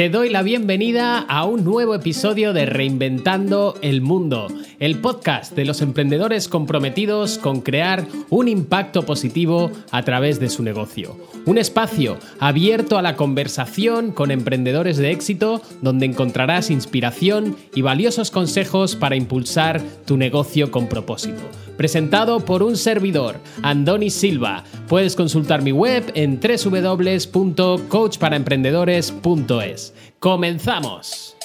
Te doy la bienvenida a un nuevo episodio de Reinventando el Mundo, el podcast de los emprendedores comprometidos con crear un impacto positivo a través de su negocio. Un espacio abierto a la conversación con emprendedores de éxito donde encontrarás inspiración y valiosos consejos para impulsar tu negocio con propósito presentado por un servidor, Andoni Silva. Puedes consultar mi web en www.coachparaemprendedores.es. ¡Comenzamos!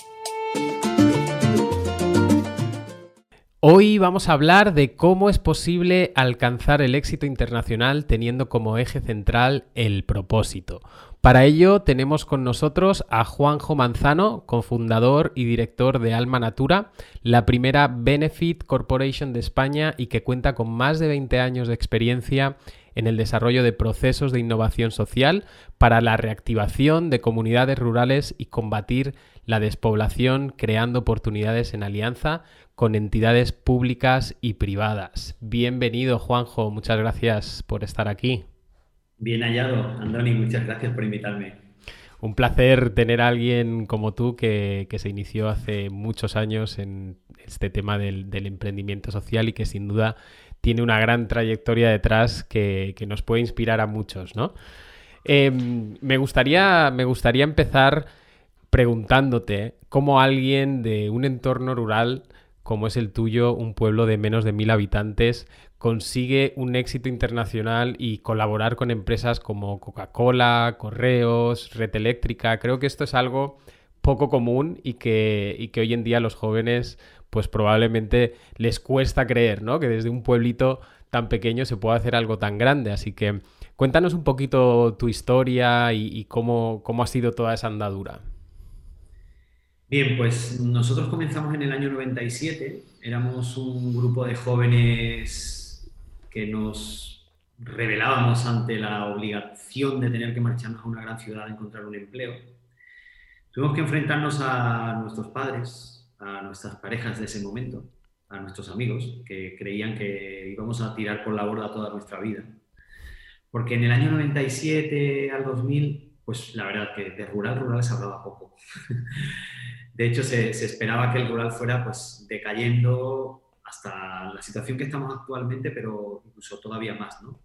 Hoy vamos a hablar de cómo es posible alcanzar el éxito internacional teniendo como eje central el propósito. Para ello tenemos con nosotros a Juanjo Manzano, cofundador y director de Alma Natura, la primera Benefit Corporation de España y que cuenta con más de 20 años de experiencia en el desarrollo de procesos de innovación social para la reactivación de comunidades rurales y combatir la despoblación creando oportunidades en alianza con entidades públicas y privadas. Bienvenido Juanjo, muchas gracias por estar aquí. Bien hallado, Andoni, muchas gracias por invitarme. Un placer tener a alguien como tú que, se inició hace muchos años en este tema del, emprendimiento social y que sin duda tiene una gran trayectoria detrás que, nos puede inspirar a muchos, ¿no? Em, me, gustaría, me gustaría empezar preguntándote cómo alguien de un entorno rural como es el tuyo, un pueblo de menos de mil habitantes, consigue un éxito internacional y colaborar con empresas como Coca-Cola, Correos, Red Eléctrica. Creo que esto es algo poco común y que, que hoy en día los jóvenes pues probablemente les cuesta creer, ¿no? Que desde un pueblito tan pequeño se pueda hacer algo tan grande. Así que cuéntanos un poquito tu historia y, y cómo, cómo ha sido toda esa andadura. Bien, pues nosotros comenzamos en el año 97, éramos un grupo de jóvenes que nos rebelábamos ante la obligación de tener que marcharnos a una gran ciudad a encontrar un empleo. Tuvimos que enfrentarnos a nuestros padres, a nuestras parejas de ese momento, a nuestros amigos, que creían que íbamos a tirar por la borda toda nuestra vida. Porque en el año 97 al 2000, pues la verdad que de rural, rural se hablaba poco. De hecho, se, esperaba que el rural fuera pues, decayendo hasta la situación que estamos actualmente, pero incluso todavía más, ¿no?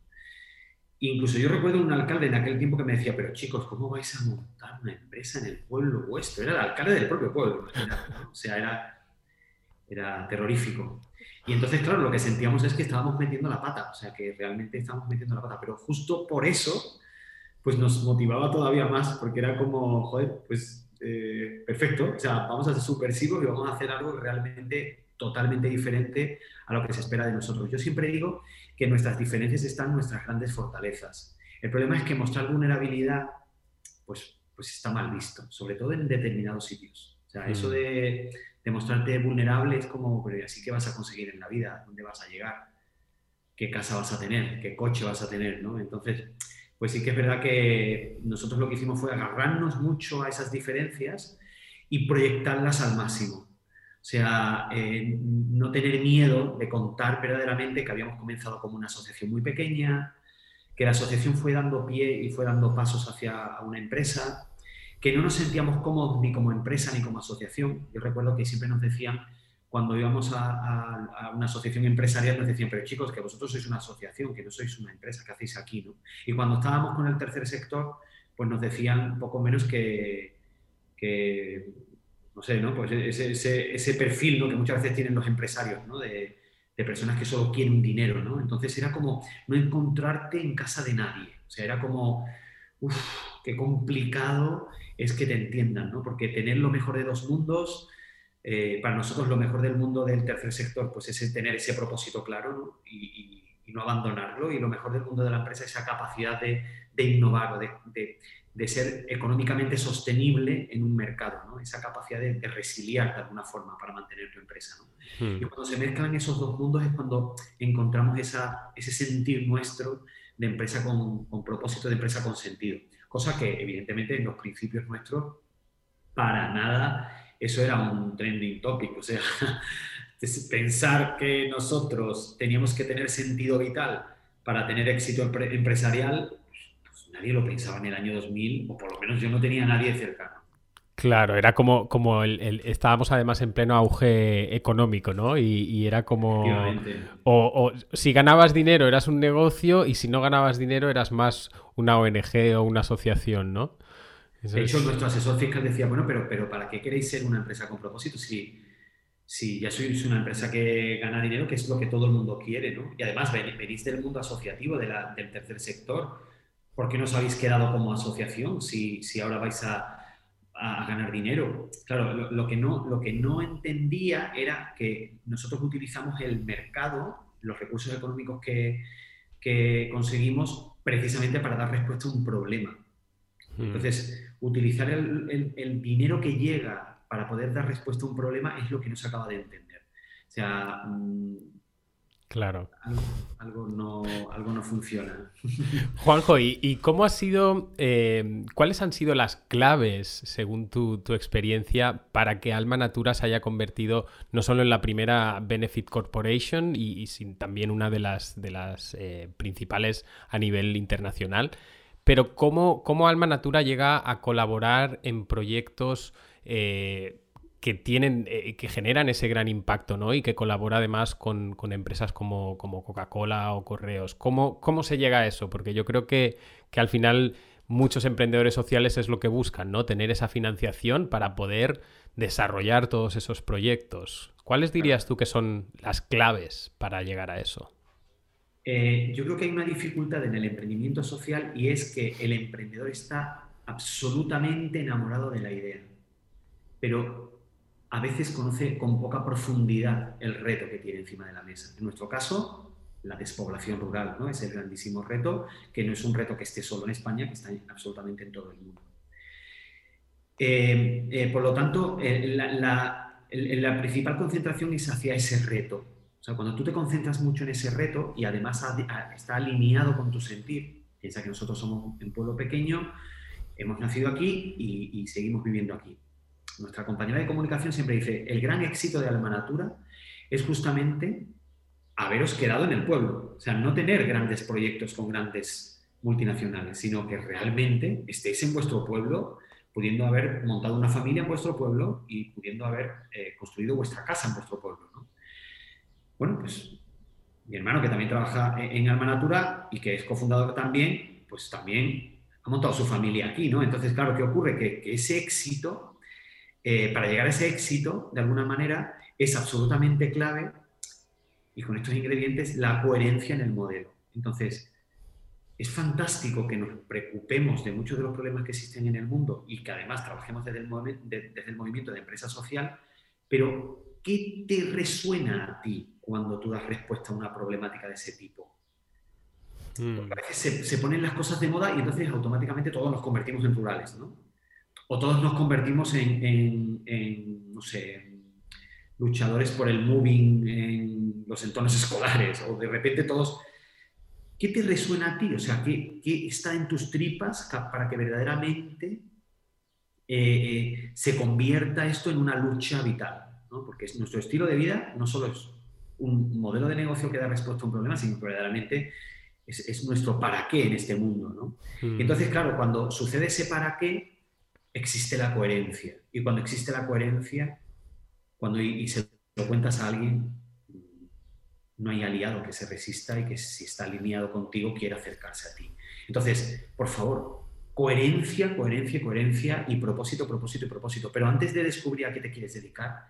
Incluso yo recuerdo un alcalde en aquel tiempo que me decía, pero chicos, ¿cómo vais a montar una empresa en el pueblo vuestro? Era el alcalde del propio pueblo, o sea, era, era terrorífico. Y entonces, claro, lo que sentíamos es que estábamos metiendo la pata, o sea, que realmente estábamos metiendo la pata, pero justo por eso, pues nos motivaba todavía más, porque era como, joder, pues eh, perfecto, o sea, vamos a ser subversivos y vamos a hacer algo realmente totalmente diferente a lo que se espera de nosotros. Yo siempre digo que nuestras diferencias están en nuestras grandes fortalezas. El problema es que mostrar vulnerabilidad, pues, pues está mal visto, sobre todo en determinados sitios. O sea, eso mm. de, de mostrarte vulnerable es como, pero así que vas a conseguir en la vida? ¿Dónde vas a llegar? ¿Qué casa vas a tener? ¿Qué coche vas a tener? ¿no? Entonces, pues sí que es verdad que nosotros lo que hicimos fue agarrarnos mucho a esas diferencias y proyectarlas al máximo. O sea, eh, no tener miedo de contar verdaderamente que habíamos comenzado como una asociación muy pequeña, que la asociación fue dando pie y fue dando pasos hacia una empresa, que no nos sentíamos cómodos ni como empresa ni como asociación. Yo recuerdo que siempre nos decían cuando íbamos a, una asociación empresarial nos decían, pero chicos, que vosotros sois una asociación, que no sois una empresa, ¿qué hacéis aquí? ¿no? Y cuando estábamos con el tercer sector, pues nos decían poco menos que, no sé, ¿no? Pues ese, ese, perfil ¿no? que muchas veces tienen los empresarios, ¿no? De, de, personas que solo quieren dinero, ¿no? Entonces era como no encontrarte en casa de nadie. O sea, era como, uff, qué complicado es que te entiendan, ¿no? Porque tener lo mejor de dos mundos eh, para nosotros lo mejor del mundo del tercer sector pues es tener ese propósito claro Y, no abandonarlo y lo mejor del mundo de la empresa es esa capacidad de, innovar o de, de, ser económicamente sostenible en un mercado, ¿no? esa capacidad de, resiliar de alguna forma para mantener tu empresa. ¿no? Hmm. Y cuando se mezclan esos dos mundos es cuando encontramos esa, ese sentir nuestro de empresa con, con propósito, de empresa con sentido. Cosa que evidentemente en los principios nuestros para nada eso era un trending topic, o sea, pensar que nosotros teníamos que tener sentido vital para tener éxito empresarial, pues nadie lo pensaba en el año 2000, o por lo menos yo no tenía a nadie cercano. Claro, era como, como el, estábamos además en pleno auge económico, ¿no? Y, era como... O, si ganabas dinero eras un negocio y si no ganabas dinero eras más una ONG o una asociación, ¿no? De hecho, nuestro asesor fiscal decía, bueno, pero, pero ¿para qué queréis ser una empresa con propósito? Si, si ya sois una empresa que gana dinero, que es lo que todo el mundo quiere, ¿no? Y además venís del mundo asociativo, de del tercer sector. ¿Por qué no os habéis quedado como asociación si, si ahora vais a a, ganar dinero. Claro, lo, que no, lo que no entendía era que nosotros utilizamos el mercado, los recursos económicos que, conseguimos precisamente para dar respuesta a un problema. Entonces, utilizar el, dinero que llega para poder dar respuesta a un problema es lo que no se acaba de entender. O sea, mm, Claro. Algo, no, algo no funciona. Juanjo, ¿y, cómo ha sido, eh, cuáles han sido las claves, según tu, experiencia, para que Alma Natura se haya convertido no solo en la primera Benefit Corporation y, también una de las, de las eh, principales a nivel internacional? Pero ¿cómo, cómo Alma Natura llega a colaborar en proyectos eh, que tienen, eh, que generan ese gran impacto, ¿no? Y que colabora además con, empresas como, como Coca-Cola o Correos. ¿Cómo, ¿Cómo, se llega a eso? Porque yo creo que, que, al final muchos emprendedores sociales es lo que buscan, ¿no? Tener esa financiación para poder desarrollar todos esos proyectos. ¿Cuáles dirías tú que son las claves para llegar a eso? Eh, yo creo que hay una dificultad en el emprendimiento social y es que el emprendedor está absolutamente enamorado de la idea. Pero a veces conoce con poca profundidad el reto que tiene encima de la mesa. En nuestro caso, la despoblación rural ¿no? es el grandísimo reto, que no es un reto que esté solo en España, que está absolutamente en todo el mundo. Eh, eh, por lo tanto, la, principal concentración es hacia ese reto. O sea, cuando tú te concentras mucho en ese reto y además está alineado con tu sentir, piensa que nosotros somos un pueblo pequeño, hemos nacido aquí y seguimos viviendo aquí nuestra compañera de comunicación siempre dice, el gran éxito de Alma Natura es justamente haberos quedado en el pueblo. O sea, no tener grandes proyectos con grandes multinacionales, sino que realmente estéis en vuestro pueblo, pudiendo haber montado una familia en vuestro pueblo y pudiendo haber eh, construido vuestra casa en vuestro pueblo. Bueno, pues mi hermano que también trabaja en Alma Natura y que es cofundador también, pues también ha montado su familia aquí, ¿no? Entonces, claro, ¿qué ocurre? Que, ese éxito eh, para llegar a ese éxito, de alguna manera, es absolutamente clave, y con estos ingredientes, la coherencia en el modelo. Entonces, es fantástico que nos preocupemos de muchos de los problemas que existen en el mundo y que además trabajemos desde el movimiento de empresa social, pero ¿qué te resuena a ti cuando tú das respuesta a una problemática de ese tipo? Mm. A veces se, se, ponen las cosas de moda y entonces automáticamente todos nos convertimos en rurales, ¿no? o todos nos convertimos en, no sé, luchadores por el moving en los entornos escolares, o de repente todos... ¿Qué te resuena a ti? O sea, ¿qué, está en tus tripas para que verdaderamente eh, se convierta esto en una lucha vital? Porque es, nuestro estilo de vida no solo es un modelo de negocio que da respuesta a un problema, sino que verdaderamente es, nuestro para qué en este mundo. ¿no? Mm. Entonces, claro, cuando sucede ese para qué, existe la coherencia. Y cuando existe la coherencia, cuando y, se lo cuentas a alguien, no hay aliado que se resista y que si está alineado contigo quiera acercarse a ti. Entonces, por favor, coherencia, coherencia, coherencia y propósito, propósito y propósito. Pero antes de descubrir a qué te quieres dedicar,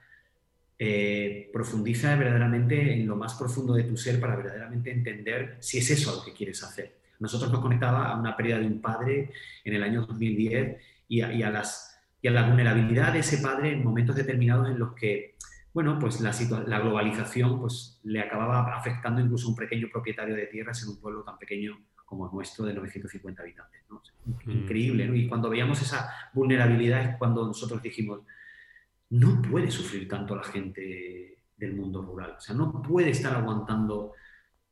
eh, profundiza verdaderamente en lo más profundo de tu ser para verdaderamente entender si es eso lo que quieres hacer. Nosotros nos conectaba a una pérdida de un padre en el año 2010 y a, las, y a la vulnerabilidad de ese padre en momentos determinados en los que, bueno, pues la, la globalización pues, le acababa afectando incluso a un pequeño propietario de tierras en un pueblo tan pequeño como el nuestro de 950 habitantes. Increíble, ¿no? Y cuando veíamos esa vulnerabilidad es cuando nosotros dijimos, no puede sufrir tanto la gente del mundo rural, o sea, no puede estar aguantando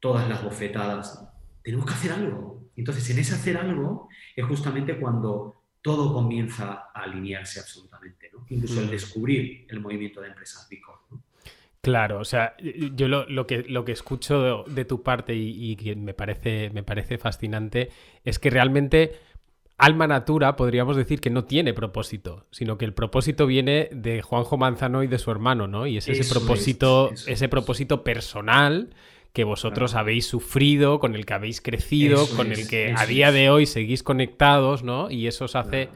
todas las bofetadas, tenemos que hacer algo. Entonces, en ese hacer algo es justamente cuando todo comienza a alinearse absolutamente, ¿no? incluso el mm. descubrir el movimiento de empresas Bicor. Claro, o sea, yo lo, que, lo que escucho de, tu parte y, que me parece, me parece fascinante es que realmente Alma Natura podríamos decir que no tiene propósito, sino que el propósito viene de Juanjo Manzano y de su hermano, ¿no? Y es ese propósito, ese propósito personal que vosotros habéis sufrido, con el que habéis crecido, con el que a día de hoy seguís conectados, ¿no? Y eso os hace,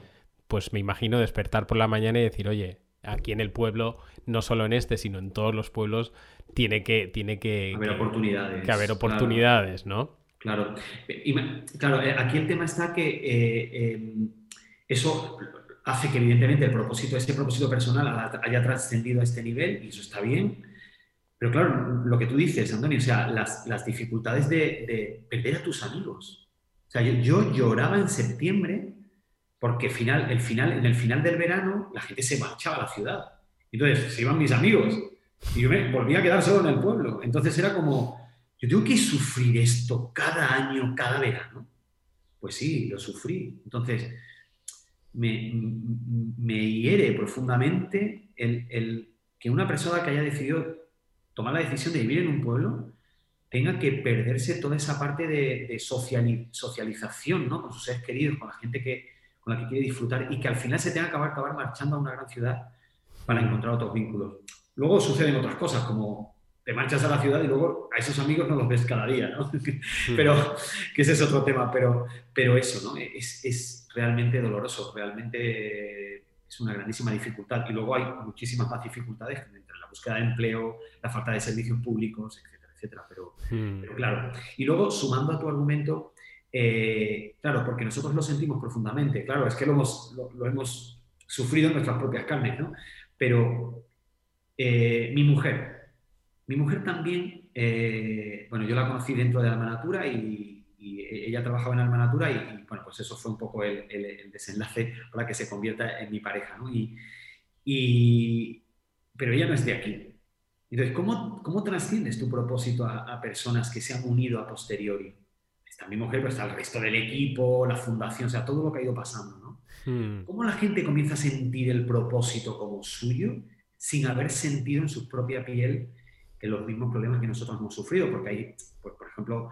pues me imagino, despertar por la mañana y decir, oye, aquí en el pueblo, no solo en este, sino en todos los pueblos, tiene que, tiene que haber oportunidades. Que haber oportunidades, ¿no? Claro. claro, eh, aquí el tema está que eh, em, eso hace que evidentemente el propósito, ese propósito personal haya trascendido a este nivel y eso está bien. Pero claro, lo que tú dices, Antonio, o sea, las, dificultades de, perder a tus amigos. O sea, yo, lloraba en septiembre porque final, el final, en el final del verano la gente se marchaba a la ciudad. Entonces se iban mis amigos y yo me volvía a quedar solo en el pueblo. Entonces era como, yo tengo que sufrir esto cada año, cada verano. Pues sí, lo sufrí. Entonces, me, hiere profundamente el, que una persona que haya decidido tomar la decisión de vivir en un pueblo tenga que perderse toda esa parte de, socialización ¿no? con sus seres queridos, con la gente que, con la que quiere disfrutar y que al final se tenga que acabar, acabar marchando a una gran ciudad para encontrar otros vínculos. Luego suceden otras cosas, como te marchas a la ciudad y luego a esos amigos no los ves cada día, ¿no? pero, que ese es otro tema, pero, pero eso, ¿no? Es, es, realmente doloroso, realmente es una grandísima dificultad. Y luego hay muchísimas más dificultades entre la búsqueda de empleo, la falta de servicios públicos, etcétera, etcétera. Pero, hmm. pero claro. Y luego, sumando a tu argumento, eh, claro, porque nosotros lo sentimos profundamente, claro, es que lo hemos, lo, hemos sufrido en nuestras propias carnes, ¿no? Pero eh, mi mujer, mi mujer también, eh, bueno, yo la conocí dentro de Alma Natura y, ella trabajaba en Alma Natura y, bueno, pues eso fue un poco el, desenlace para que se convierta en mi pareja, ¿no? Y, pero ella no es de aquí. Entonces, ¿cómo, cómo trasciendes tu propósito a, personas que se han unido a posteriori? Está mi mujer, pero está el resto del equipo, la fundación, o sea, todo lo que ha ido pasando, ¿no? Hmm. ¿Cómo la gente comienza a sentir el propósito como suyo sin haber sentido en su propia piel los mismos problemas que nosotros hemos sufrido, porque hay, pues, por ejemplo,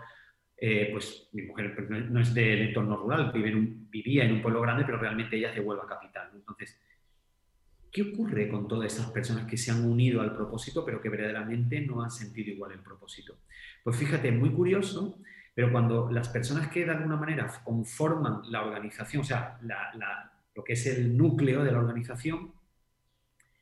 eh, pues mi mujer no es del entorno rural, vivía en un pueblo grande, pero realmente ella es de Huelva capital. Entonces, ¿qué ocurre con todas esas personas que se han unido al propósito, pero que verdaderamente no han sentido igual el propósito? Pues fíjate, muy curioso, pero cuando las personas que de alguna manera conforman la organización, o sea, lo que es el núcleo de la organización,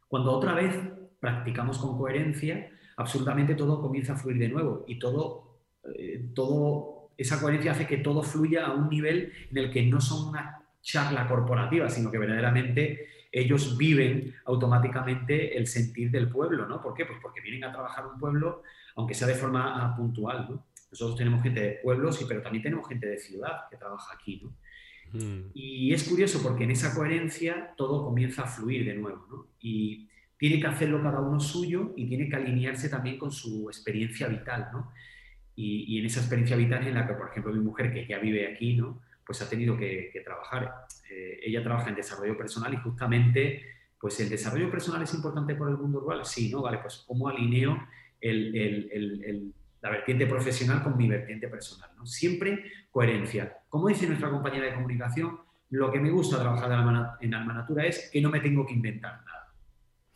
cuando otra vez practicamos con coherencia, absolutamente todo comienza a fluir de nuevo y todo, eh, todo, esa coherencia hace que todo fluya a un nivel en el que no son una charla corporativa, sino que verdaderamente ellos viven automáticamente el sentir del pueblo, ¿no? ¿Por qué? Pues porque vienen a trabajar un pueblo, aunque sea de forma ah, puntual, ¿no? Nosotros tenemos gente de pueblos, pero también tenemos gente de ciudad que trabaja aquí, ¿no? Mm. Y es curioso porque en esa coherencia todo comienza a fluir de nuevo, ¿no? Y tiene que hacerlo cada uno suyo y tiene que alinearse también con su experiencia vital, ¿no? Y, en esa experiencia vital en la que, por ejemplo, mi mujer, que ya vive aquí, ¿no? Pues ha tenido que, trabajar. Eh, ella trabaja en desarrollo personal y justamente, pues el desarrollo personal es importante por el mundo rural. Sí, ¿no? Vale, pues cómo alineo la vertiente profesional con mi vertiente personal, ¿no? Siempre coherencia. Como dice nuestra compañera de comunicación, lo que me gusta trabajar en Alma Natura es que no me tengo que inventar nada.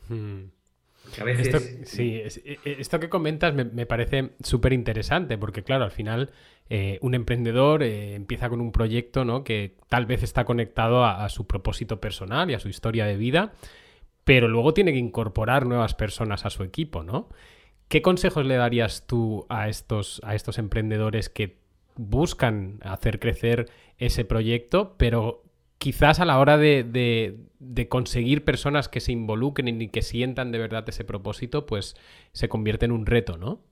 Hmm. A veces... Esto, sí, e, e, esto que comentas me, parece súper interesante porque, claro, al final eh, un emprendedor eh, empieza con un proyecto ¿no? que tal vez está conectado a, su propósito personal y a su historia de vida, pero luego tiene que incorporar nuevas personas a su equipo, ¿no? ¿Qué consejos le darías tú a estos, a estos emprendedores que buscan hacer crecer ese proyecto, pero quizás a la hora de, conseguir personas que se involucren y que sientan de verdad ese propósito, pues se convierte en un reto, ¿no?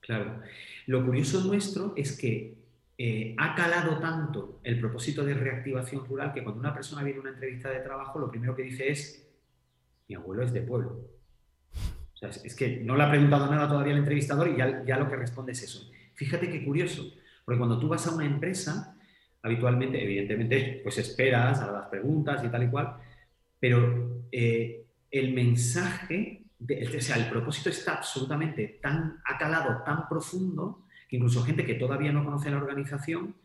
Claro. Lo curioso nuestro es que eh, ha calado tanto el propósito de reactivación rural que cuando una persona viene a una entrevista de trabajo, lo primero que dice es, mi abuelo es de pueblo. O sea, es, que no le ha preguntado nada todavía el entrevistador y ya, ya lo que responde es eso. Fíjate qué curioso, porque cuando tú vas a una empresa, habitualmente, evidentemente, pues esperas a las preguntas y tal y cual, pero eh, el mensaje, o sea, el propósito está absolutamente tan acalado, tan profundo, que incluso gente que todavía no conoce la organización,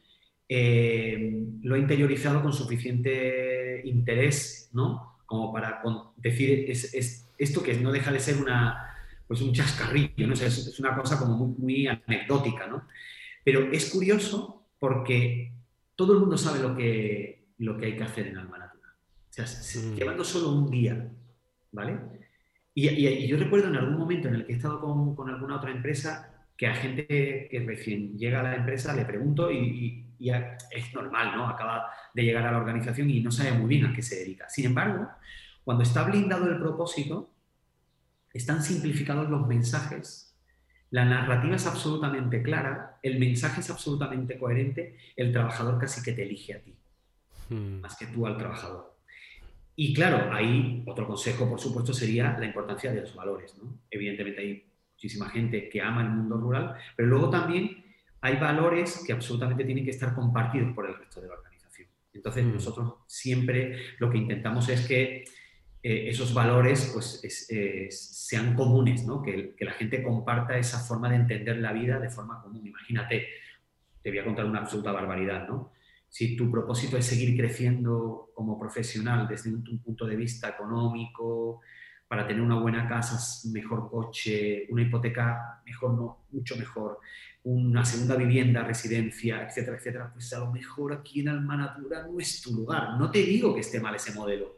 eh, lo he interiorizado con suficiente interés, ¿no? Como para decir es, esto que no deja de ser una, pues un chascarrillo, ¿no? es, una cosa como muy, anecdótica, ¿no? Pero es curioso porque todo el mundo sabe lo que, lo que hay que hacer en Alma Natura. O sea, mm. llevando solo un día, ¿vale? Y, yo recuerdo en algún momento en el que he estado con, con, alguna otra empresa que a gente que recién llega a la empresa le pregunto y, y, es normal, ¿no? Acaba de llegar a la organización y no sabe muy bien a qué se dedica. Sin embargo, cuando está blindado el propósito, están simplificados los mensajes, la narrativa es absolutamente clara, el mensaje es absolutamente coherente, el trabajador casi que te elige a ti, hmm. más que tú al trabajador. Y claro, ahí otro consejo, por supuesto, sería la importancia de los valores. Evidentemente hay muchísima gente que ama el mundo rural, pero luego también hay valores que absolutamente tienen que estar compartidos por el resto de la organización. Entonces, mm. nosotros siempre lo que intentamos es que eh, esos valores pues, sean comunes, ¿no? que, que la gente comparta esa forma de entender la vida de forma común. Imagínate, te voy a contar una absoluta barbaridad, ¿no? si tu propósito es seguir creciendo como profesional desde un, punto de vista económico, para tener una buena casa, mejor coche, una hipoteca mejor, no, mucho mejor, una segunda vivienda, residencia, etcétera, etcétera, pues a lo mejor aquí en Alma Natura no es tu lugar. No te digo que esté mal ese modelo.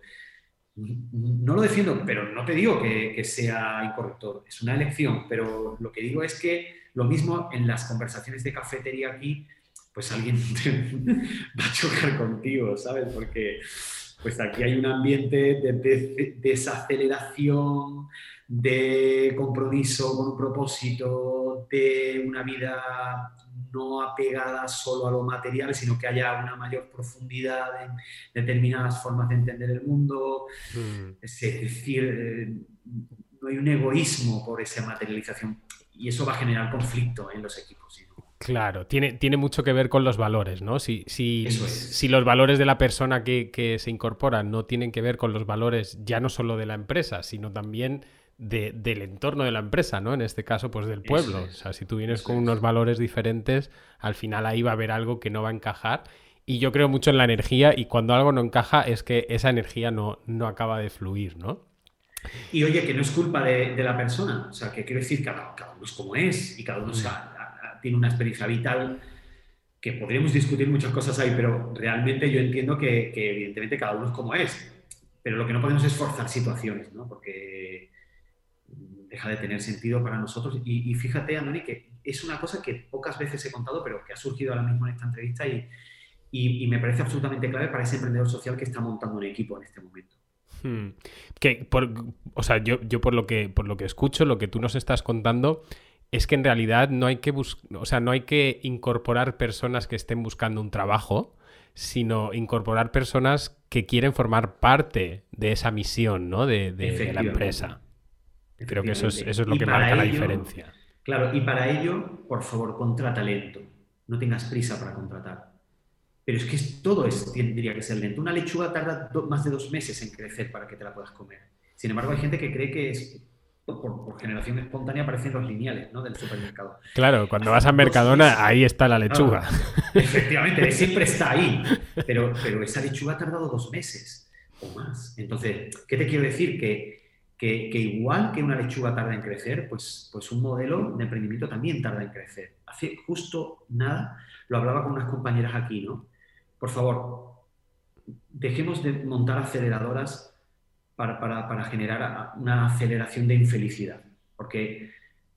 No lo defiendo, pero no te digo que, sea incorrecto. Es una elección, pero lo que digo es que lo mismo en las conversaciones de cafetería aquí, pues alguien va a chocar contigo, ¿sabes? Porque pues aquí hay un ambiente de desaceleración, de compromiso con un propósito, de una vida no apegada solo a lo material, sino que haya una mayor profundidad en determinadas formas de entender el mundo. Mm. Es decir, eh, no hay un egoísmo por esa materialización y eso va a generar conflicto en los equipos. Claro, tiene, tiene mucho que ver con los valores, ¿no? Si, si, si los valores de la persona que, se incorpora no tienen que ver con los valores ya no solo de la empresa, sino también del entorno de la empresa, ¿no? En este caso, pues del pueblo. O sea, si tú vienes con unos valores diferentes, al final ahí va a haber algo que no va a encajar. Y yo creo mucho en la energía y cuando algo no encaja es que esa energía no, no acaba de fluir, ¿no? Y oye, que no es culpa de, la persona, o sea, que quiero decir, cada, cada uno es como es y cada uno mm tiene una experiencia vital que podríamos discutir muchas cosas ahí, pero realmente yo entiendo que, evidentemente cada uno es como es. Pero lo que no podemos es forzar situaciones, ¿no? Porque deja de tener sentido para nosotros. Y, fíjate, Andoni, que es una cosa que pocas veces he contado, pero que ha surgido ahora mismo en esta entrevista y, y, me parece absolutamente clave para ese emprendedor social que está montando un equipo en este momento. Hmm. Que por, o sea, yo, yo por lo que por lo que escucho, lo que tú nos estás contando, es que en realidad no hay que o sea, no hay que incorporar personas que estén buscando un trabajo, sino incorporar personas que quieren formar parte de esa misión, ¿no? De, la empresa. Creo que eso es, eso es lo que marca la diferencia. Claro, y para ello, por favor, contrata lento. No tengas prisa para contratar. Pero es que todo es, tendría que ser lento. Una lechuga tarda más de dos meses en crecer para que te la puedas comer. Sin embargo, hay gente que cree que es por, generación espontánea aparecen los lineales ¿no? del supermercado. Claro, cuando vas a Mercadona, ahí está la lechuga. efectivamente, siempre está ahí. Pero, pero esa lechuga ha tardado dos meses o más. Entonces, ¿qué te quiero decir? Que, que, igual que una lechuga tarda en crecer, pues, pues un modelo de emprendimiento también tarda en crecer. Hace justo nada, lo hablaba con unas compañeras aquí, ¿no? Por favor, dejemos de montar aceleradoras para, generar una aceleración de infelicidad. Porque,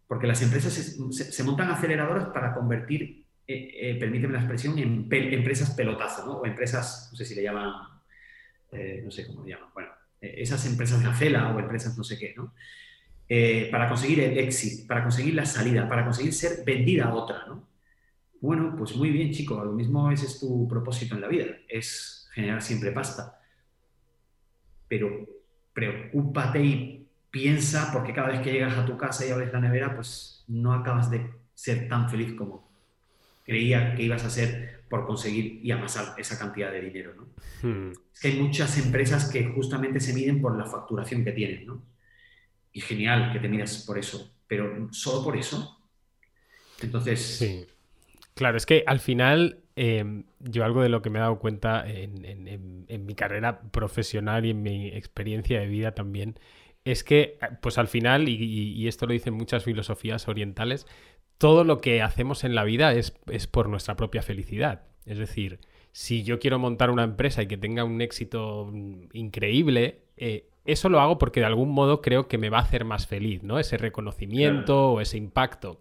porque las empresas se, montan aceleradoras para convertir, eh, eh, permíteme la expresión, en empresas pelotazo, ¿no? o empresas, no sé si le llaman, eh, no sé cómo le llaman, bueno, esas empresas de acela o empresas no sé qué, ¿no? para conseguir el éxito, para conseguir la salida, para conseguir ser vendida a otra, ¿no? Bueno, pues muy bien, chico, lo mismo ese es tu propósito en la vida, es generar siempre pasta. Pero preocúpate y piensa, porque cada vez que llegas a tu casa y abres la nevera, pues no acabas de ser tan feliz como creía que ibas a ser por conseguir y amasar esa cantidad de dinero. ¿no? Hmm. Es que hay muchas empresas que justamente se miden por la facturación que tienen, ¿no? Y genial que te midas por eso, pero solo por eso. Entonces... Sí. Claro, es que al final em, yo algo de lo que me he dado cuenta en, mi carrera profesional y en mi experiencia de vida también, es que, pues al final, y, esto lo dicen muchas filosofías orientales, todo lo que hacemos en la vida es, es por nuestra propia felicidad. Es decir, si yo quiero montar una empresa y que tenga un éxito mm, increíble, eh, eso lo hago porque de algún modo creo que me va a hacer más feliz, ¿no? Ese reconocimiento o ese impacto.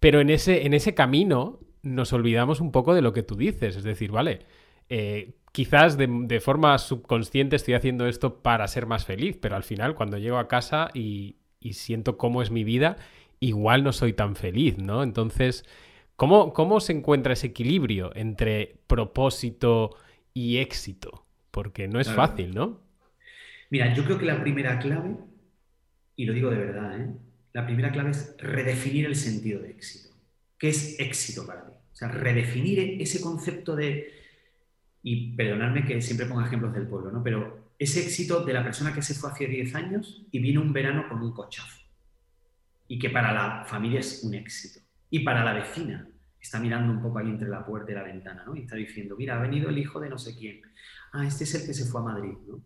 Pero en ese, en ese camino nos olvidamos un poco de lo que tú dices, es decir, vale, eh, quizás de, forma subconsciente estoy haciendo esto para ser más feliz, pero al final cuando llego a casa y, y siento cómo es mi vida, igual no soy tan feliz, ¿no? Entonces, ¿cómo, ¿cómo se encuentra ese equilibrio entre propósito y éxito? Porque no es fácil, ¿no? Mira, yo creo que la primera clave, y lo digo de verdad, ¿eh? la primera clave es redefinir el sentido de éxito. ¿Qué es éxito para ti? O sea, redefinir ese concepto de, y perdonadme que siempre ponga ejemplos del pueblo, ¿no? pero ese éxito de la persona que se fue hace 10 años y vino un verano con un cochazo. Y que para la familia es un éxito. Y para la vecina, está mirando un poco ahí entre la puerta y la ventana, ¿no? Y está diciendo, mira, ha venido el hijo de no sé quién. Ah, este es el que se fue a Madrid, ¿no?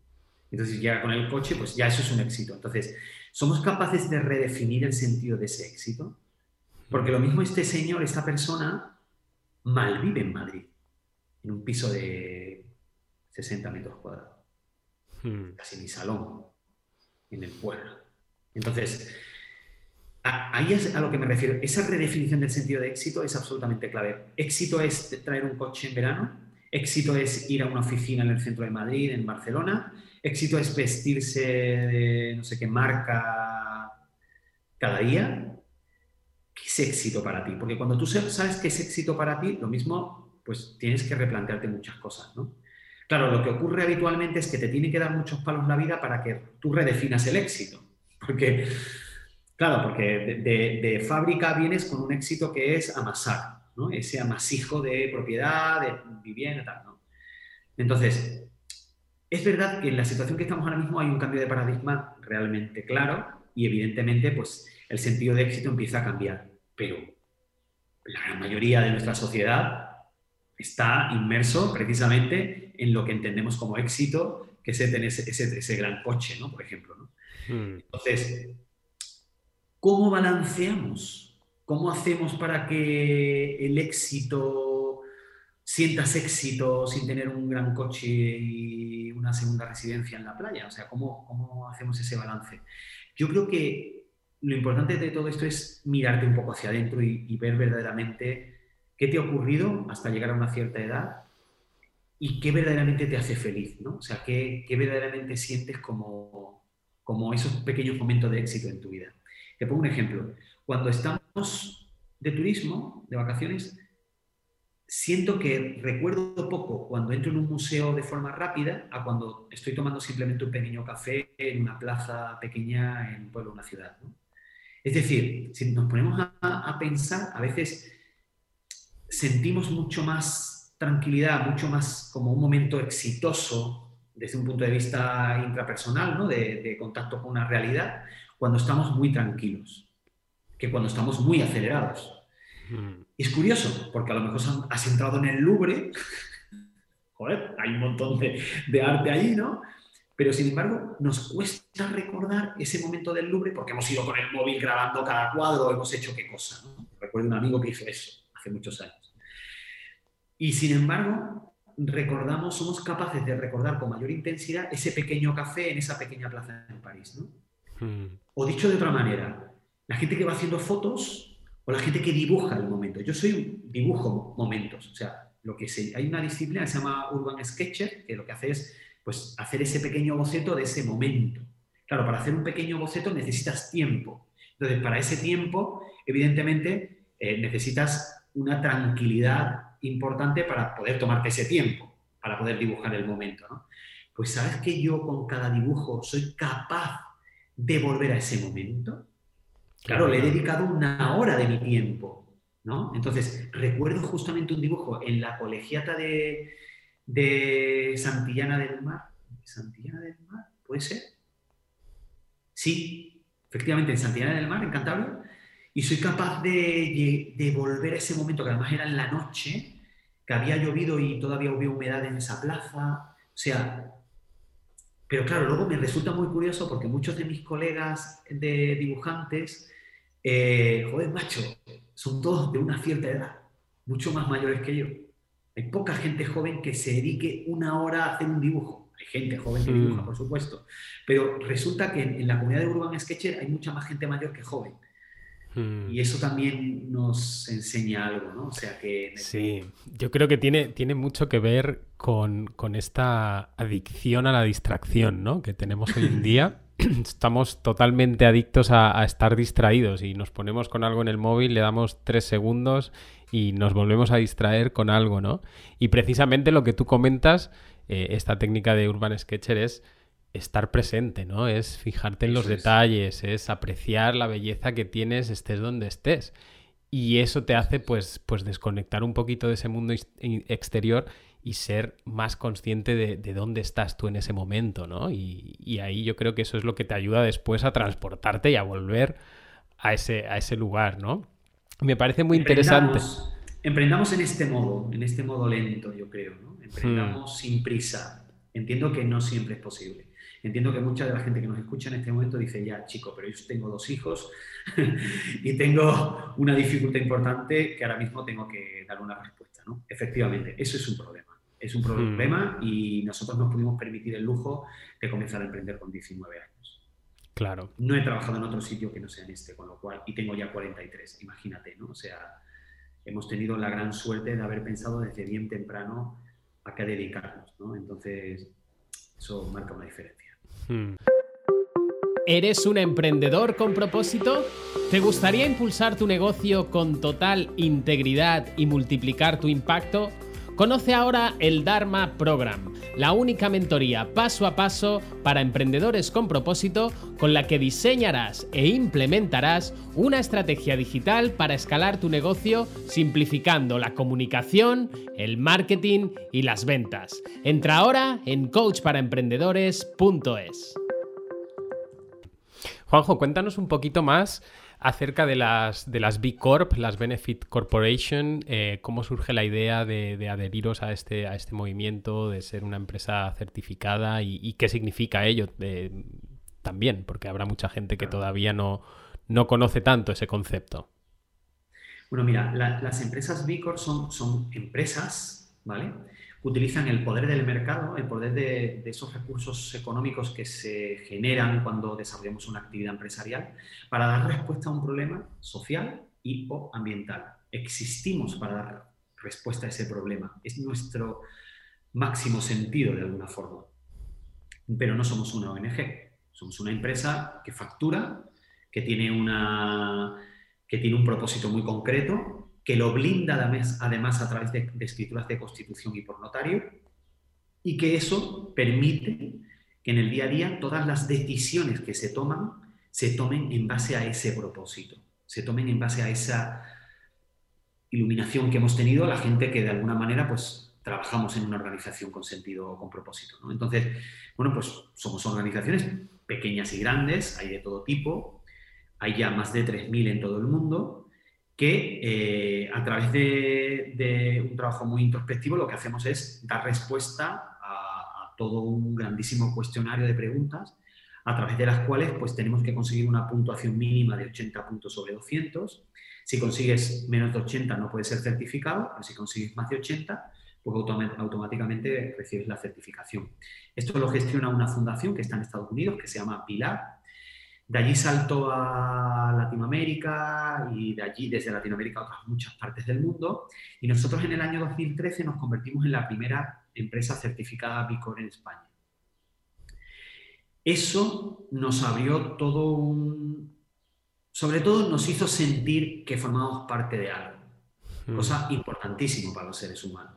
Entonces llega con el coche, pues ya eso es un éxito. Entonces, ¿somos capaces de redefinir el sentido de ese éxito? Porque lo mismo este señor, esta persona, mal vive en Madrid, en un piso de 60 metros cuadrados. Hmm. Casi mi salón, en el pueblo. Entonces, ahí es a lo que me refiero. Esa redefinición del sentido de éxito es absolutamente clave. Éxito es traer un coche en verano, éxito es ir a una oficina en el centro de Madrid, en Barcelona, Éxito es vestirse de no sé qué marca cada día. ¿Qué es éxito para ti? Porque cuando tú sabes qué es éxito para ti, lo mismo, pues tienes que replantearte muchas cosas, ¿no? Claro, lo que ocurre habitualmente es que te tiene que dar muchos palos la vida para que tú redefinas el éxito. Porque, claro, porque de, fábrica vienes con un éxito que es amasar, ¿no? Ese amasijo de propiedad, de vivienda, tal, ¿no? Entonces, es verdad que en la situación que estamos ahora mismo hay un cambio de paradigma realmente claro y evidentemente pues el sentido de éxito empieza a cambiar, pero la gran mayoría de nuestra sociedad está inmerso precisamente en lo que entendemos como éxito, que es ese, ese, gran coche, ¿no? Por ejemplo. Hmm. Entonces, ¿cómo balanceamos? ¿Cómo hacemos para que el éxito sientas éxito sin tener un gran coche y una segunda residencia en la playa? O sea, ¿cómo, cómo hacemos ese balance? Yo creo que lo importante de todo esto es mirarte un poco hacia adentro y, ver verdaderamente qué te ha ocurrido hasta llegar a una cierta edad y qué verdaderamente te hace feliz, ¿no? O sea, qué, qué verdaderamente sientes como, como esos pequeños momentos de éxito en tu vida. Te pongo un ejemplo. Cuando estamos de turismo, de vacaciones, siento que recuerdo poco cuando entro en un museo de forma rápida a cuando estoy tomando simplemente un pequeño café en una plaza pequeña en un pueblo, una ciudad. Es decir, si nos ponemos a, pensar, a veces sentimos mucho más tranquilidad, mucho más como un momento exitoso desde un punto de vista intrapersonal, ¿no? de, contacto con una realidad, cuando estamos muy tranquilos, que cuando estamos muy acelerados. Mm. Es curioso, porque a lo mejor has entrado en el Louvre, joder, hay un montón de, arte ahí, ¿no? Pero sin embargo, nos cuesta recordar ese momento del Louvre porque hemos ido con el móvil grabando cada cuadro, hemos hecho qué cosa. ¿no? Recuerdo un amigo que hizo eso hace muchos años. Y sin embargo, recordamos, somos capaces de recordar con mayor intensidad ese pequeño café en esa pequeña plaza en París. ¿no? Hmm. O dicho de otra manera, la gente que va haciendo fotos o la gente que dibuja el momento. Yo soy dibujo momentos, o sea, lo que se, hay una disciplina que se llama Urban Sketcher, que lo que hace es pues, hacer ese pequeño boceto de ese momento. Claro, para hacer un pequeño boceto necesitas tiempo. Entonces, para ese tiempo, evidentemente, eh, necesitas una tranquilidad importante para poder tomarte ese tiempo, para poder dibujar el momento. Pues sabes que yo con cada dibujo soy capaz de volver a ese momento. Claro, le he dedicado una hora de mi tiempo, ¿no? Entonces, recuerdo justamente un dibujo en la colegiata de, de Santillana del Mar. ¿Santillana del Mar? ¿Puede ser? Sí, efectivamente, en Santillana del Mar, en Cantabria. Y soy capaz de, de volver a ese momento, que además era en la noche, que había llovido y todavía había humedad en esa plaza. O sea, pero claro, luego me resulta muy curioso porque muchos de mis colegas de dibujantes, eh, joder, macho, son todos de una cierta edad, mucho más mayores que yo. Hay poca gente joven que se dedique una hora a hacer un dibujo. Hay gente joven que dibuja, mm. por supuesto. Pero resulta que en, la comunidad de Urban Sketcher hay mucha más gente mayor que joven. Mm. Y eso también nos enseña algo, ¿no? O sea que... Sí, yo creo que tiene, tiene mucho que ver con, con esta adicción a la distracción, ¿no? Que tenemos hoy en día. Estamos totalmente adictos a, a, estar distraídos y nos ponemos con algo en el móvil, le damos tres segundos y nos volvemos a distraer con algo, ¿no? Y precisamente lo que tú comentas, eh, esta técnica de Urban Sketcher es estar presente, ¿no? Es fijarte en los detalles, es apreciar la belleza que tienes estés donde estés. Y eso te hace pues, pues desconectar un poquito de ese mundo exterior y ser más consciente de, dónde estás tú en ese momento, ¿no? Y, y, ahí yo creo que eso es lo que te ayuda después a transportarte y a volver a ese, a ese lugar, ¿no? Me parece muy interesante. Emprendamos en este modo, en este modo lento, yo creo, ¿no? Emprendamos hmm. sin prisa. Entiendo que no siempre es posible. Entiendo que mucha de la gente que nos escucha en este momento dice, ya, chico, pero yo tengo dos hijos y tengo una dificultad importante que ahora mismo tengo que dar una respuesta, ¿no? Efectivamente, eso es un problema. Es un problema hmm. y nosotros nos pudimos permitir el lujo de comenzar a emprender con 19 años. Claro. No he trabajado en otro sitio que no sea en este, con lo cual, y tengo ya 43, imagínate, ¿no? O sea, hemos tenido la gran suerte de haber pensado desde bien temprano a qué dedicarnos, ¿no? Entonces, eso marca una diferencia. Hmm. ¿Eres un emprendedor con propósito? ¿Te gustaría impulsar tu negocio con total integridad y multiplicar tu impacto? Conoce ahora el Dharma Program, la única mentoría paso a paso para emprendedores con propósito con la que diseñarás e implementarás una estrategia digital para escalar tu negocio simplificando la comunicación, el marketing y las ventas. Entra ahora en coachparaemprendedores.es. Juanjo, cuéntanos un poquito más acerca de las, de las B Corp, las Benefit Corporation, eh, cómo surge la idea de, adheriros a este, a este movimiento, de ser una empresa certificada y, qué significa ello también, porque habrá mucha gente que todavía no, no conoce tanto ese concepto. Bueno, mira, las empresas B Corp son, son empresas, ¿vale? Utilizan el poder del mercado, el poder de, esos recursos económicos que se generan cuando desarrollamos una actividad empresarial para dar respuesta a un problema social y o ambiental. Existimos para dar respuesta a ese problema. Es nuestro máximo sentido de alguna forma. Pero no somos una ONG, somos una empresa que factura, que tiene, una, que tiene un propósito muy concreto que lo blinda además a través de, escrituras de constitución y por notario, y que eso permite que en el día a día todas las decisiones que se toman se tomen en base a ese propósito, se tomen en base a esa iluminación que hemos tenido la gente que de alguna manera pues trabajamos en una organización con sentido, con propósito. Entonces, bueno, pues somos organizaciones pequeñas y grandes, hay de todo tipo, hay ya más de 3.000 en todo el mundo, que eh, a través de, un trabajo muy introspectivo lo que hacemos es dar respuesta a, todo un grandísimo cuestionario de preguntas a través de las cuales pues tenemos que conseguir una puntuación mínima de 80 puntos sobre 200. Si consigues menos de 80 no puedes ser certificado, pero si consigues más de 80 pues automáticamente recibes la certificación. Esto lo gestiona una fundación que está en Estados Unidos que se llama Pilar de allí saltó a Latinoamérica y de allí, desde Latinoamérica, a otras muchas partes del mundo. Y nosotros en el año 2013 nos convertimos en la primera empresa certificada Bicor en España. Eso nos abrió todo un... Sobre todo nos hizo sentir que formábamos parte de algo, hmm. cosa importantísima para los seres humanos.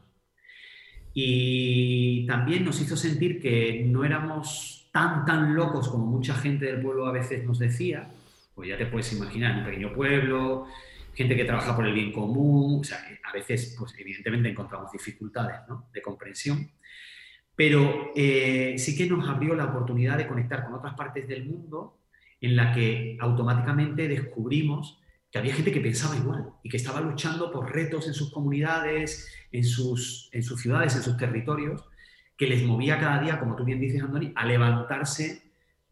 Y también nos hizo sentir que no éramos tan, tan locos como mucha gente del pueblo a veces nos decía, pues ya te puedes imaginar, un pequeño pueblo, gente que trabaja por el bien común, o sea, a veces, pues evidentemente encontramos dificultades de comprensión, pero eh, sí que nos abrió la oportunidad de conectar con otras partes del mundo en la que automáticamente descubrimos que había gente que pensaba igual y que estaba luchando por retos en sus comunidades, en sus, en sus ciudades, en sus territorios, que les movía cada día, como tú bien dices, Andoni, a levantarse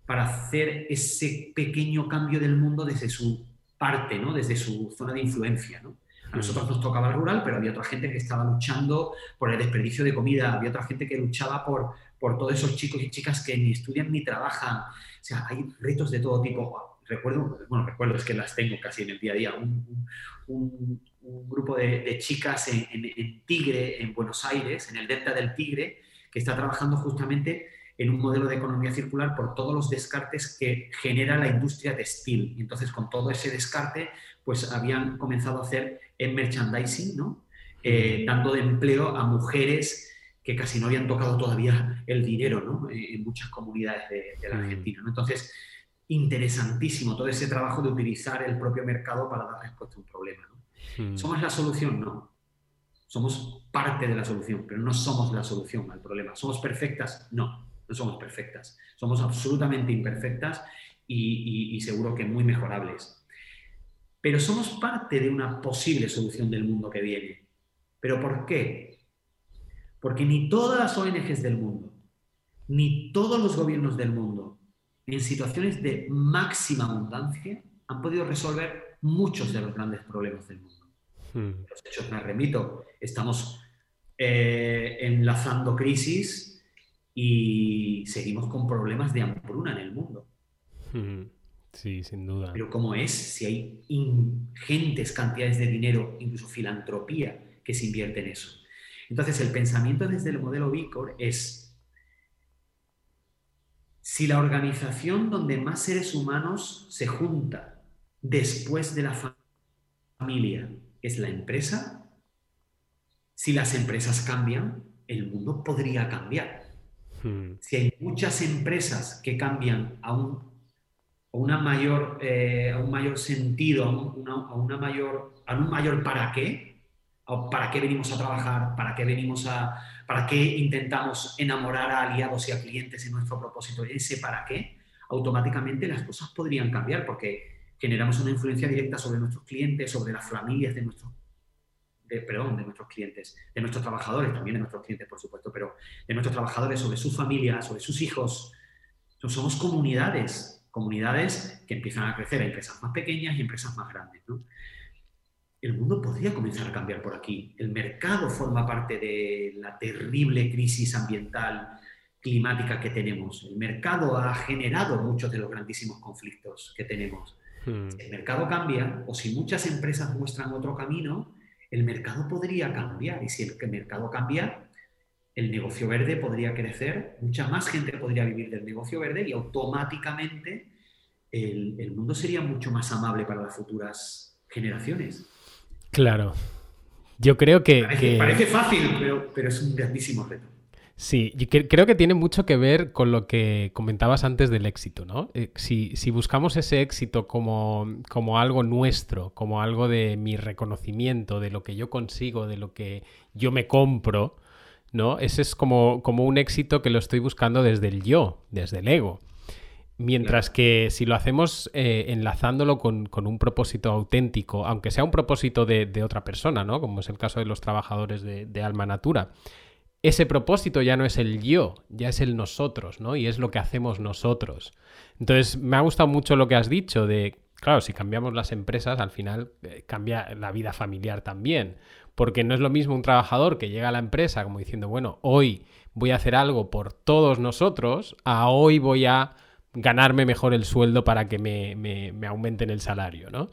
para hacer ese pequeño cambio del mundo desde su parte, ¿no? desde su zona de influencia. ¿no? A nosotros nos tocaba el rural, pero había otra gente que estaba luchando por el desperdicio de comida, había otra gente que luchaba por, por todos esos chicos y chicas que ni estudian ni trabajan. O sea, hay retos de todo tipo. Recuerdo, bueno, recuerdo, es que las tengo casi en el día a día, un, un, grupo de, chicas en, en Tigre, en Buenos Aires, en el delta del Tigre, que está trabajando justamente en un modelo de economía circular por todos los descartes que genera la industria textil. Y entonces, con todo ese descarte, pues habían comenzado a hacer en merchandising, ¿no? Eh, dando de empleo a mujeres que casi no habían tocado todavía el dinero ¿no? Eh, en muchas comunidades de, la Argentina. ¿no? Entonces, interesantísimo todo ese trabajo de utilizar el propio mercado para dar respuesta a un problema. ¿no? ¿Somos la solución? No. Somos parte de la solución, pero no somos la solución al problema. ¿Somos perfectas? No no somos perfectas, somos absolutamente imperfectas y, seguro que muy mejorables. Pero somos parte de una posible solución del mundo que viene. ¿Pero por qué? Porque ni todas las ONGs del mundo, ni todos los gobiernos del mundo, en situaciones de máxima abundancia, han podido resolver muchos de los grandes problemas del mundo. Hmm. Los hechos me remito, estamos eh, enlazando crisis y seguimos con problemas de hambruna en el mundo. Sí, sin duda. Pero ¿cómo es si hay ingentes cantidades de dinero, incluso filantropía, que se invierte en eso? Entonces, el pensamiento desde el modelo Vicor es, si la organización donde más seres humanos se junta después de la familia es la empresa, si las empresas cambian, el mundo podría cambiar. Hmm. Si hay muchas empresas que cambian a un, a una mayor, eh, a un mayor sentido, a, una, mayor, a un mayor para qué, para qué venimos a trabajar, para qué venimos a, para qué intentamos enamorar a aliados y a clientes en nuestro propósito, ese para qué, automáticamente las cosas podrían cambiar porque generamos una influencia directa sobre nuestros clientes, sobre las familias de nuestros perdón, de nuestros clientes, de nuestros trabajadores, también de nuestros clientes, por supuesto, pero de nuestros trabajadores, sobre su familia, sobre sus hijos. somos comunidades, comunidades que empiezan a crecer, empresas más pequeñas y empresas más grandes. El mundo podría comenzar a cambiar por aquí. El mercado forma parte de la terrible crisis ambiental, climática que tenemos. El mercado ha generado muchos de los grandísimos conflictos que tenemos. Hmm. Si el mercado cambia o si muchas empresas muestran otro camino, el mercado podría cambiar y si el mercado cambia, el negocio verde podría crecer, mucha más gente podría vivir del negocio verde y automáticamente el, mundo sería mucho más amable para las futuras generaciones. Claro. Yo creo que... Parece, fácil, pero, pero es un grandísimo reto. Sí, creo que tiene mucho que ver con lo que comentabas antes del éxito, ¿no? Eh, si, buscamos ese éxito como, como, algo nuestro, como algo de mi reconocimiento, de lo que yo consigo, de lo que yo me compro, ¿no? Ese es como, como un éxito que lo estoy buscando desde el yo, desde el ego. Mientras que si lo hacemos eh, enlazándolo con, un propósito auténtico, aunque sea un propósito de, otra persona, ¿no? Como es el caso de los trabajadores de, de Alma Natura, ese propósito ya no es el yo, ya es el nosotros, ¿no? Y es lo que hacemos nosotros. Entonces, me ha gustado mucho lo que has dicho de, claro, si cambiamos las empresas, al final eh, cambia la vida familiar también. Porque no es lo mismo un trabajador que llega a la empresa como diciendo, bueno, hoy voy a hacer algo por todos nosotros, a hoy voy a ganarme mejor el sueldo para que me, me, aumenten el salario, ¿no?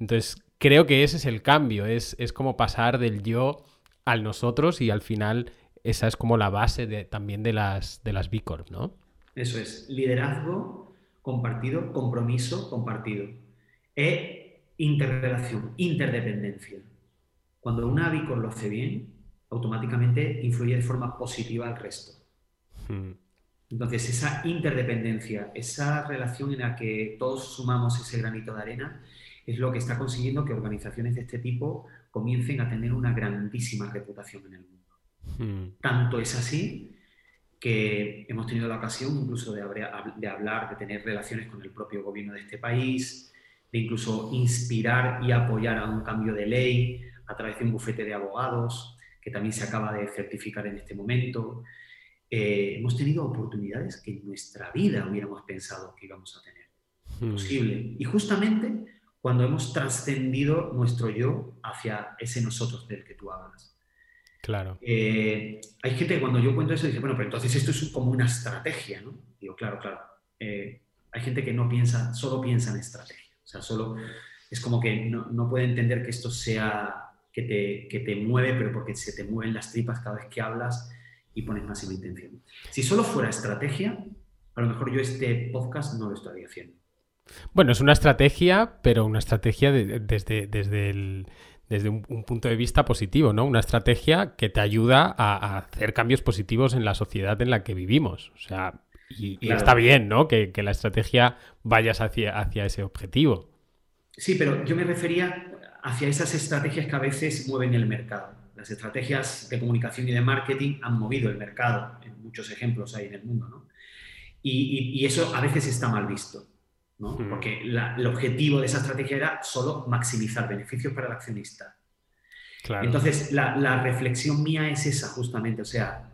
Entonces, creo que ese es el cambio, es, es como pasar del yo al nosotros y al final esa es como la base de, también de las, de las B Corp, ¿no? Eso es, liderazgo compartido, compromiso compartido. E interrelación, interdependencia. Cuando una B Corp lo hace bien, automáticamente influye de forma positiva al resto. Hmm. Entonces, esa interdependencia, esa relación en la que todos sumamos ese granito de arena, es lo que está consiguiendo que organizaciones de este tipo comiencen a tener una grandísima reputación en el mundo. Hmm. Tanto es así que hemos tenido la ocasión incluso de, hablar, de tener relaciones con el propio gobierno de este país, de incluso inspirar y apoyar a un cambio de ley a través de un bufete de abogados que también se acaba de certificar en este momento. Eh, hemos tenido oportunidades que en nuestra vida hubiéramos pensado que íbamos a tener. Hmm. Posible. Y justamente cuando hemos trascendido nuestro yo hacia ese nosotros del que tú hablas. Claro. Eh, hay gente que cuando yo cuento eso dice, bueno, pero entonces esto es como una estrategia, ¿no? Digo, claro, claro. Eh, hay gente que no piensa, solo piensa en estrategia. O sea, solo es como que no, no puede entender que esto sea que te, que te mueve, pero porque se te mueven las tripas cada vez que hablas y pones máxima intención. Si solo fuera estrategia, a lo mejor yo este podcast no lo estaría haciendo. Bueno, es una estrategia, pero una estrategia desde, desde, desde un, punto de vista positivo, ¿no? Una estrategia que te ayuda a, hacer cambios positivos en la sociedad en la que vivimos. O sea, y, está bien, ¿no? Que, la estrategia vayas hacia, hacia ese objetivo. Sí, pero yo me refería hacia esas estrategias que a veces mueven el mercado. Las estrategias de comunicación y de marketing han movido el mercado, en muchos ejemplos hay en el mundo, ¿no? y, eso a veces está mal visto. Porque el objetivo de esa estrategia era solo maximizar beneficios para el accionista. Entonces, la, reflexión mía es esa justamente, o sea,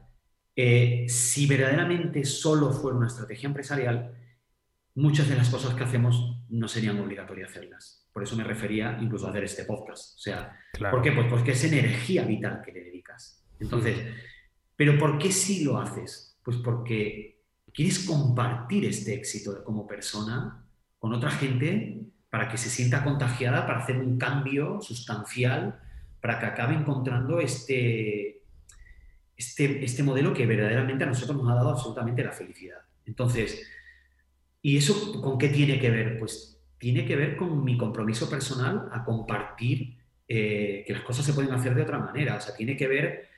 eh, si verdaderamente solo fuera una estrategia empresarial, muchas de las cosas que hacemos no serían obligatorias hacerlas. Por eso me refería incluso a hacer este podcast. O sea, ¿por qué? Pues porque es energía vital que le dedicas. Entonces, ¿pero por qué sí lo haces? Pues porque quieres compartir este éxito como persona con otra gente para que se sienta contagiada, para hacer un cambio sustancial, para que acabe encontrando este, este, este modelo que verdaderamente a nosotros nos ha dado absolutamente la felicidad. Entonces, ¿y eso con qué tiene que ver? Pues tiene que ver con mi compromiso personal a compartir eh, que las cosas se pueden hacer de otra manera. O sea, tiene que ver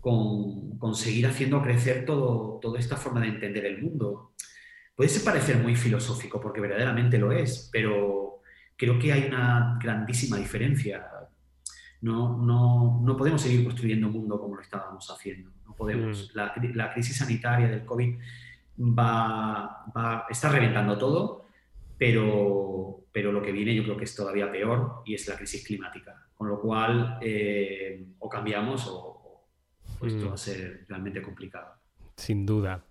con, con seguir haciendo crecer todo, toda esta forma de entender el mundo. Puede parecer muy filosófico porque verdaderamente lo es, pero creo que hay una grandísima diferencia. No, no, no podemos seguir construyendo un mundo como lo estábamos haciendo. No podemos. Mm. La, la, crisis sanitaria del COVID va, va, está reventando todo, pero, pero lo que viene yo creo que es todavía peor y es la crisis climática. Con lo cual, eh, o cambiamos o, esto mm. va a ser realmente complicado. Sin duda.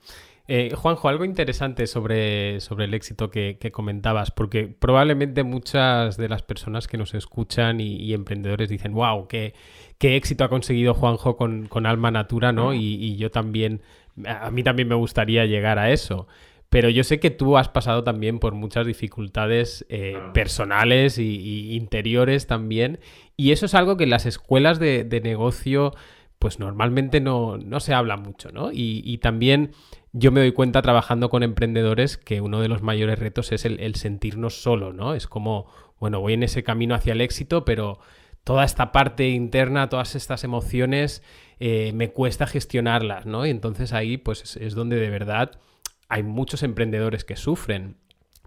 Eh, Juanjo, algo interesante sobre, sobre el éxito que, comentabas, porque probablemente muchas de las personas que nos escuchan y, emprendedores dicen, wow, qué, qué, éxito ha conseguido Juanjo con, Alma Natura, ¿no? Y, yo también, a mí también me gustaría llegar a eso. Pero yo sé que tú has pasado también por muchas dificultades eh, personales y, interiores también. Y eso es algo que en las escuelas de, negocio, pues normalmente no, se habla mucho, ¿no? y también yo me doy cuenta trabajando con emprendedores que uno de los mayores retos es el, sentirnos solo, ¿no? Es como, bueno, voy en ese camino hacia el éxito, pero toda esta parte interna, todas estas emociones, eh, me cuesta gestionarlas, ¿no? Y entonces ahí, pues es, donde de verdad hay muchos emprendedores que sufren.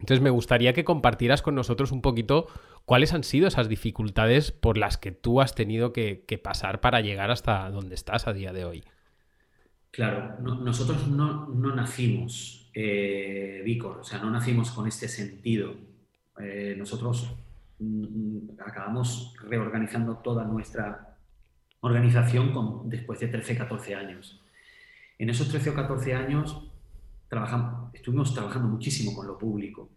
Entonces me gustaría que compartieras con nosotros un poquito cuáles han sido esas dificultades por las que tú has tenido que, pasar para llegar hasta donde estás a día de hoy. Claro, nosotros no, nacimos eh, Vicor, o sea, no nacimos con este sentido. Eh, nosotros mm, acabamos reorganizando toda nuestra organización después de 13, 14 años. En esos 13 o 14 años estuvimos trabajando muchísimo con lo público.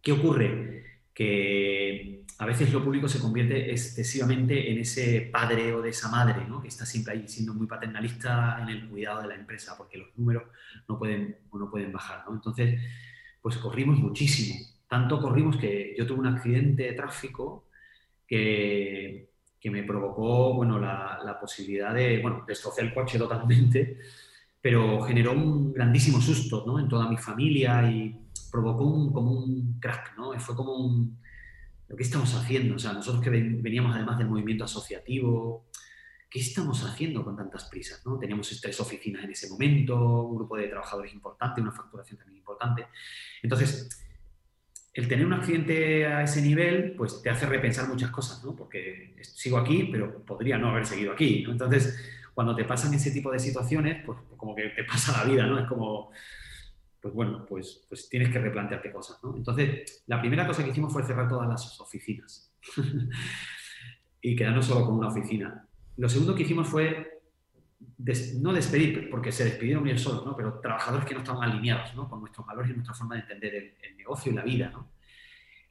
¿Qué ocurre? Que a veces lo público se convierte excesivamente en ese padre o de esa madre, ¿no? que está siempre ahí siendo muy paternalista en el cuidado de la empresa, porque los números no pueden, no pueden bajar. ¿no? Entonces, pues corrimos muchísimo. Tanto corrimos que yo tuve un accidente de tráfico que, que me provocó bueno, la, la, posibilidad de, bueno, destrocé el coche totalmente, pero generó un grandísimo susto ¿no? en toda mi familia y provocó un, como un crack, ¿no? fue como un ¿Pero qué estamos haciendo? O sea, nosotros que veníamos además del movimiento asociativo, ¿qué estamos haciendo con tantas prisas? ¿no? Teníamos tres oficinas en ese momento, un grupo de trabajadores importante, una facturación también importante. Entonces, el tener un accidente a ese nivel, pues te hace repensar muchas cosas, ¿no? Porque sigo aquí, pero podría no haber seguido aquí. Entonces, cuando te pasan ese tipo de situaciones, pues como que te pasa la vida, ¿no? Es como, pues bueno, pues, pues tienes que replantearte cosas, ¿no? Entonces, la primera cosa que hicimos fue cerrar todas las oficinas y quedarnos solo con una oficina. Lo segundo que hicimos fue no despedir, porque se despidieron bien solos, ¿no? pero trabajadores que no estaban alineados con nuestros valores y nuestra forma de entender el, negocio y la vida. ¿no?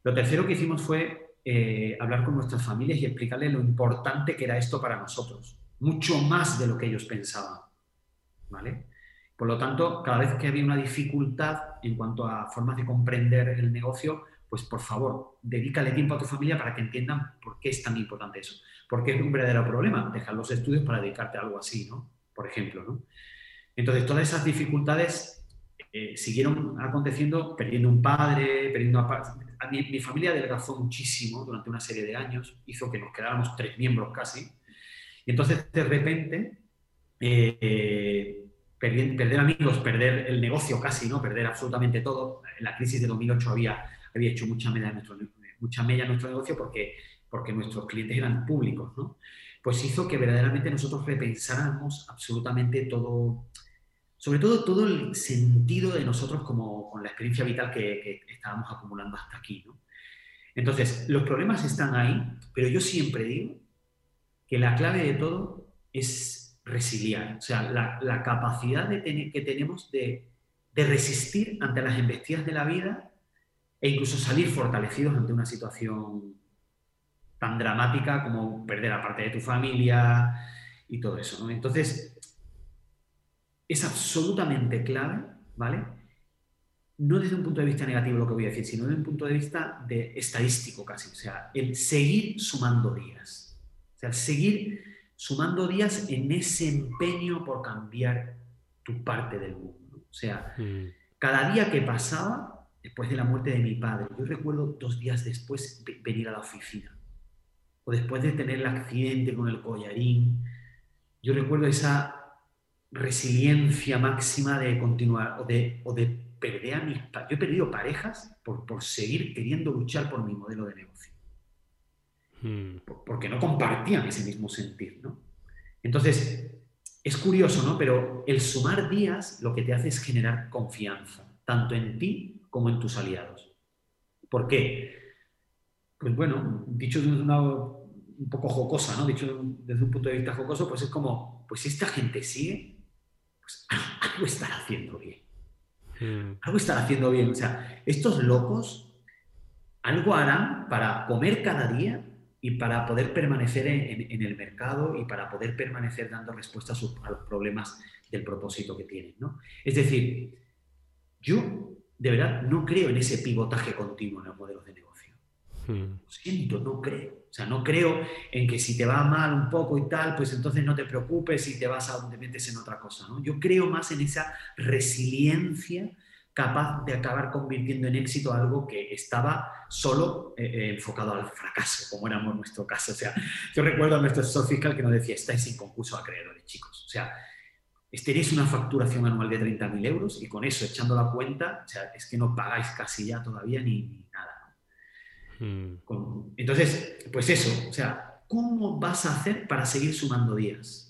Lo tercero que hicimos fue eh, hablar con nuestras familias y explicarles lo importante que era esto para nosotros, mucho más de lo que ellos pensaban. ¿vale? Por lo tanto, cada vez que había una dificultad en cuanto a formas de comprender el negocio, pues por favor, dedícale tiempo a tu familia para que entiendan por qué es tan importante eso. Porque es un verdadero problema dejar los estudios para dedicarte a algo así, ¿no? Por ejemplo, ¿no? Entonces, todas esas dificultades eh, siguieron aconteciendo, perdiendo un padre, perdiendo a, mi, mi, familia adelgazó muchísimo durante una serie de años, hizo que nos quedáramos tres miembros casi. Y entonces, de repente, eh, perder, amigos, perder el negocio casi, ¿no? Perder absolutamente todo. En la crisis de 2008 había, había hecho mucha en nuestro, mucha en nuestro negocio porque porque nuestros clientes eran públicos, ¿no? Pues hizo que verdaderamente nosotros repensáramos absolutamente todo, sobre todo todo el sentido de nosotros como con la experiencia vital que, estábamos acumulando hasta aquí, ¿no? Entonces, los problemas están ahí, pero yo siempre digo que la clave de todo es resiliar, o sea, la, capacidad de que tenemos de, resistir ante las embestidas de la vida e incluso salir fortalecidos ante una situación tan dramática como perder a parte de tu familia y todo eso. Entonces, es absolutamente clave, ¿vale? No desde un punto de vista negativo lo que voy a decir, sino desde un punto de vista de estadístico casi. O sea, el seguir sumando días. O sea, el seguir sumando días en ese empeño por cambiar tu parte del mundo. O sea, mm. cada día que pasaba, después de la muerte de mi padre, yo recuerdo dos días después venir a la oficina o después de tener el accidente con el collarín, yo recuerdo esa resiliencia máxima de continuar o de, o de perder a mis... Yo he perdido parejas por, por seguir queriendo luchar por mi modelo de negocio. Hmm. Porque no compartían ese mismo sentir, ¿no? Entonces, es curioso, ¿no? Pero el sumar días lo que te hace es generar confianza, tanto en ti como en tus aliados. ¿Por qué? Pues bueno, dicho de una un poco jocosa, ¿no? Dicho desde un punto de vista jocoso, pues es como, pues si esta gente sigue, pues algo estará haciendo bien. Hmm. Algo estará haciendo bien. O sea, estos locos algo harán para comer cada día y para poder permanecer en, el mercado y para poder permanecer dando respuesta a, los problemas del propósito que tienen, ¿no? Es decir, yo de verdad no creo en ese pivotaje continuo en los modelos de negocio. Hmm. Lo siento, no creo. O sea, no creo en que si te va mal un poco y tal, pues entonces no te preocupes y te vas a donde metes en otra cosa. ¿no? Yo creo más en esa resiliencia capaz de acabar convirtiendo en éxito algo que estaba solo eh, eh, enfocado al fracaso, como éramos en nuestro caso. O sea, yo recuerdo a nuestro asesor fiscal que nos decía, estáis sin concurso acreedores, chicos. O sea, tenéis una facturación anual de 30.000 euros y con eso, echando la cuenta, o sea, es que no pagáis casi ya todavía ni nada. Hmm. Entonces, pues eso, o sea, ¿cómo vas a hacer para seguir sumando días?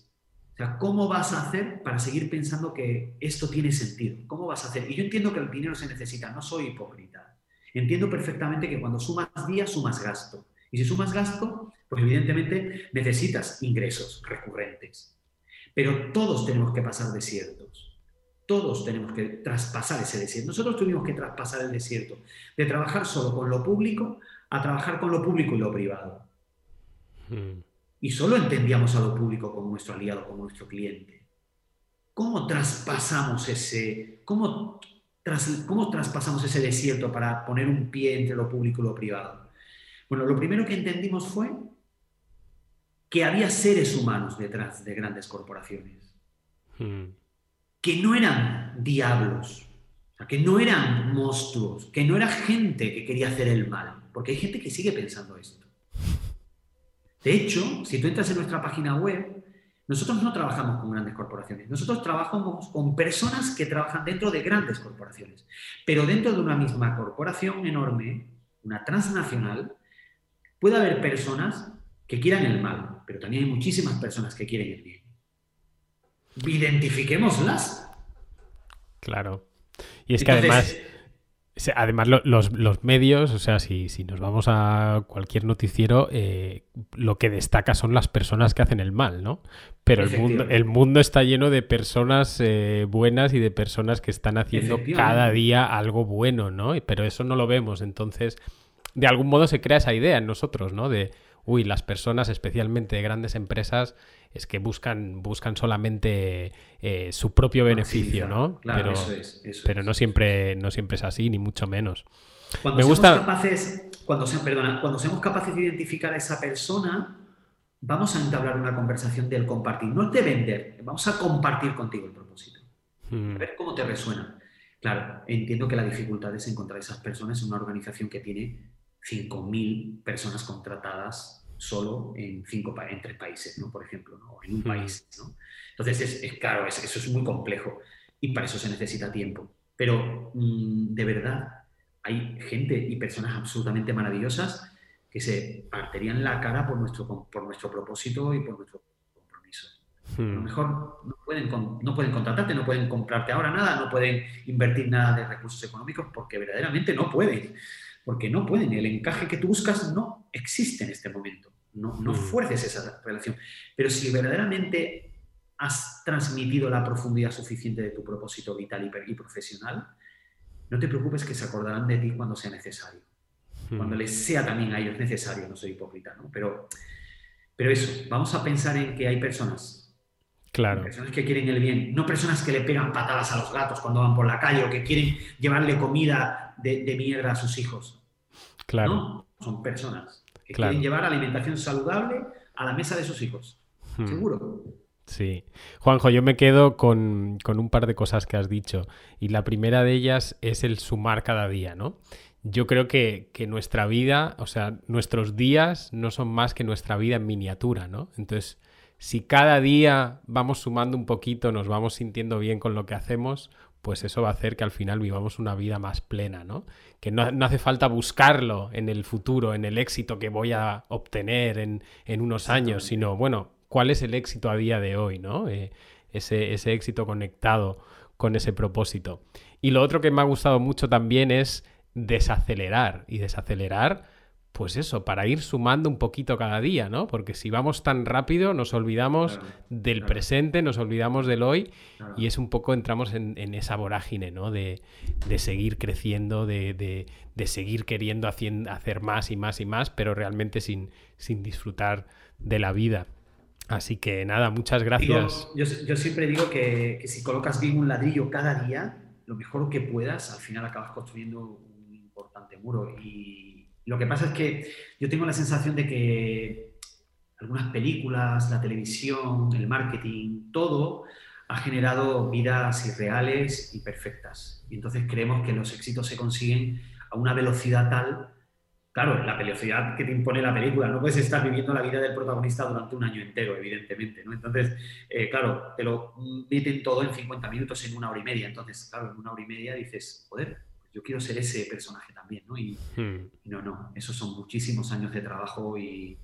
Sea, ¿cómo vas a hacer para seguir pensando que esto tiene sentido? ¿Cómo vas a hacer? Y yo entiendo que el dinero se necesita, no soy hipócrita. Entiendo perfectamente que cuando sumas días, sumas gasto. Y si sumas gasto, pues evidentemente necesitas ingresos recurrentes. Pero todos tenemos que pasar desiertos. Todos tenemos que traspasar ese desierto. Nosotros tuvimos que traspasar el desierto de trabajar solo con lo público a trabajar con lo público y lo privado. Hmm. Y solo entendíamos a lo público como nuestro aliado, como nuestro cliente. ¿Cómo traspasamos ese, cómo, cómo traspasamos ese desierto para poner un pie entre lo público y lo privado? Bueno, lo primero que entendimos fue que había seres humanos detrás de grandes corporaciones, hmm. que no eran diablos, que no eran monstruos, que no era gente que quería hacer el mal, porque hay gente que sigue pensando esto. De hecho, si tú entras en nuestra página web, nosotros no trabajamos con grandes corporaciones, nosotros trabajamos con personas que trabajan dentro de grandes corporaciones, pero dentro de una misma corporación enorme, una transnacional, puede haber personas que quieran el mal, pero también hay muchísimas personas que quieren el bien. Identifiquémoslas. Claro. Y es que además Además, los, medios, o sea, si, si, nos vamos a cualquier noticiero, eh, lo que destaca son las personas que hacen el mal, ¿no? Pero el mundo, el mundo está lleno de personas eh, buenas y de personas que están haciendo cada día algo bueno, ¿no? Pero eso no lo vemos. Entonces, de algún modo se crea esa idea en nosotros, ¿no? De, uy, las personas, especialmente de grandes empresas, es que buscan, buscan solamente eh, su propio beneficio, ¿no? Claro, pero, eso es, pero no, siempre, no siempre es así, ni mucho menos. Cuando Me gusta... capaces, cuando, perdona, cuando seamos capaces de identificar a esa persona, vamos a entablar una conversación del compartir, no de vender, vamos a compartir contigo el propósito. Hmm. A ver cómo te resuena. Claro, entiendo que la dificultad es encontrar esas personas en una organización que tiene 5.000 personas contratadas solo en, cinco, en tres países, ¿no? por ejemplo, ¿no? o en un país. ¿no? Entonces, es, es claro, eso es muy complejo y para eso se necesita tiempo. Pero mm, de verdad, hay gente y personas absolutamente maravillosas que se partirían la cara por nuestro, por nuestro propósito y por nuestro compromiso. A lo mejor no pueden, no pueden contratarte, no pueden comprarte ahora nada, no pueden invertir nada de recursos económicos porque verdaderamente no pueden porque no pueden. El encaje que tú buscas no existe en este momento. No, no mm. fuerces esa relación. Pero si verdaderamente has transmitido la profundidad suficiente de tu propósito vital y, profesional, no te preocupes que se acordarán de ti cuando sea necesario. Cuando mm. les sea también a ellos necesario, no soy hipócrita, ¿no? Pero, pero eso, vamos a pensar en que hay personas Claro. Personas que quieren el bien, no personas que le pegan patadas a los gatos cuando van por la calle o que quieren llevarle comida de, mierda a sus hijos. Claro. No, son personas que quieren llevar alimentación saludable a la mesa de sus hijos. Hmm. Seguro. Sí. Juanjo, yo me quedo con, un par de cosas que has dicho. Y la primera de ellas es el sumar cada día, ¿no? Yo creo que, que, nuestra vida, o sea, nuestros días no son más que nuestra vida en miniatura, ¿no? Entonces, si cada día vamos sumando un poquito, nos vamos sintiendo bien con lo que hacemos, pues eso va a hacer que al final vivamos una vida más plena, ¿no? Que no, hace falta buscarlo en el futuro, en el éxito que voy a obtener en, unos años, sino, bueno, ¿cuál es el éxito a día de hoy, ¿no? Eh, ese, ese éxito conectado con ese propósito. Y lo otro que me ha gustado mucho también es desacelerar. Y desacelerar pues eso, para ir sumando un poquito cada día, ¿no? Porque si vamos tan rápido nos olvidamos del presente, nos olvidamos del hoy y es un poco, entramos en, esa vorágine, ¿no? De, seguir creciendo, de, seguir queriendo hacer más y más y más, pero realmente sin, sin disfrutar de la vida. Así que nada, muchas gracias. yo, siempre digo que, que si colocas bien un ladrillo cada día, lo mejor que puedas, al final acabas construyendo un importante muro y lo que pasa es que yo tengo la sensación de que algunas películas, la televisión, el marketing, todo ha generado vidas irreales y perfectas. Y entonces creemos que los éxitos se consiguen a una velocidad tal, claro, la velocidad que te impone la película, no puedes estar viviendo la vida del protagonista durante un año entero, evidentemente, ¿no? Entonces, eh, claro, te lo meten todo en 50 minutos, en una hora y media. Entonces, claro, en una hora y media dices, joder, yo quiero ser ese personaje también, ¿no? Y, hmm. no, no, esos son muchísimos años de trabajo y,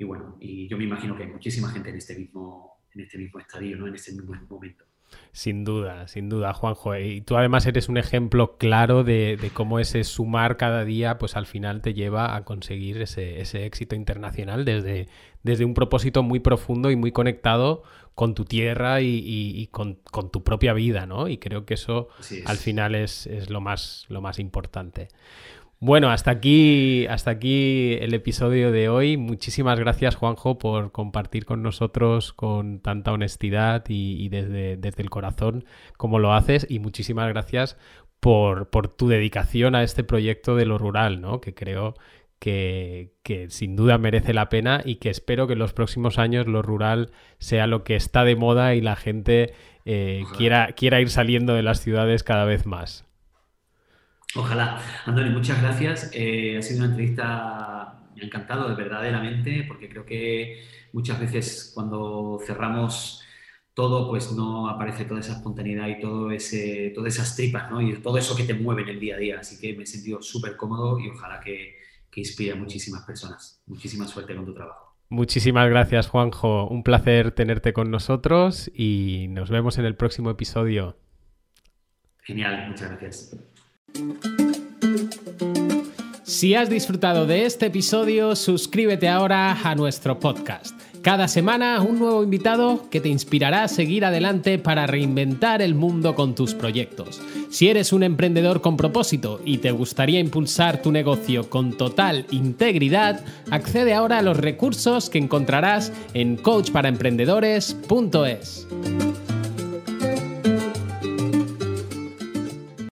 bueno, y yo me imagino que hay muchísima gente en este mismo, en este mismo estadio, ¿no? En este mismo momento. Sin duda, sin duda, Juanjo. Y tú además eres un ejemplo claro de, cómo ese sumar cada día, pues al final te lleva a conseguir ese, ese éxito internacional desde, desde un propósito muy profundo y muy conectado con tu tierra y, con, tu propia vida, ¿no? Y creo que eso al final es, lo, más, lo más importante. Bueno, hasta aquí, hasta aquí el episodio de hoy. Muchísimas gracias, Juanjo, por compartir con nosotros con tanta honestidad y, desde, desde, el corazón como lo haces. Y muchísimas gracias por, por, tu dedicación a este proyecto de lo rural, ¿no? Que creo que, sin duda merece la pena y que espero que en los próximos años lo rural sea lo que está de moda y la gente eh, quiera, quiera ir saliendo de las ciudades cada vez más. Ojalá. Andoni, muchas gracias. Eh, ha sido una entrevista, me ha encantado verdaderamente, porque creo que muchas veces cuando cerramos todo, pues no aparece toda esa espontaneidad y todo ese, todas esas tripas, ¿no? Y todo eso que te mueve en el día a día. Así que me he sentido súper cómodo y ojalá que, que inspire a muchísimas personas. Muchísima suerte con tu trabajo. Muchísimas gracias, Juanjo. Un placer tenerte con nosotros y nos vemos en el próximo episodio. Genial, muchas gracias. Si has disfrutado de este episodio, suscríbete ahora a nuestro podcast. Cada semana un nuevo invitado que te inspirará a seguir adelante para reinventar el mundo con tus proyectos. Si eres un emprendedor con propósito y te gustaría impulsar tu negocio con total integridad, accede ahora a los recursos que encontrarás en coachparaemprendedores.es.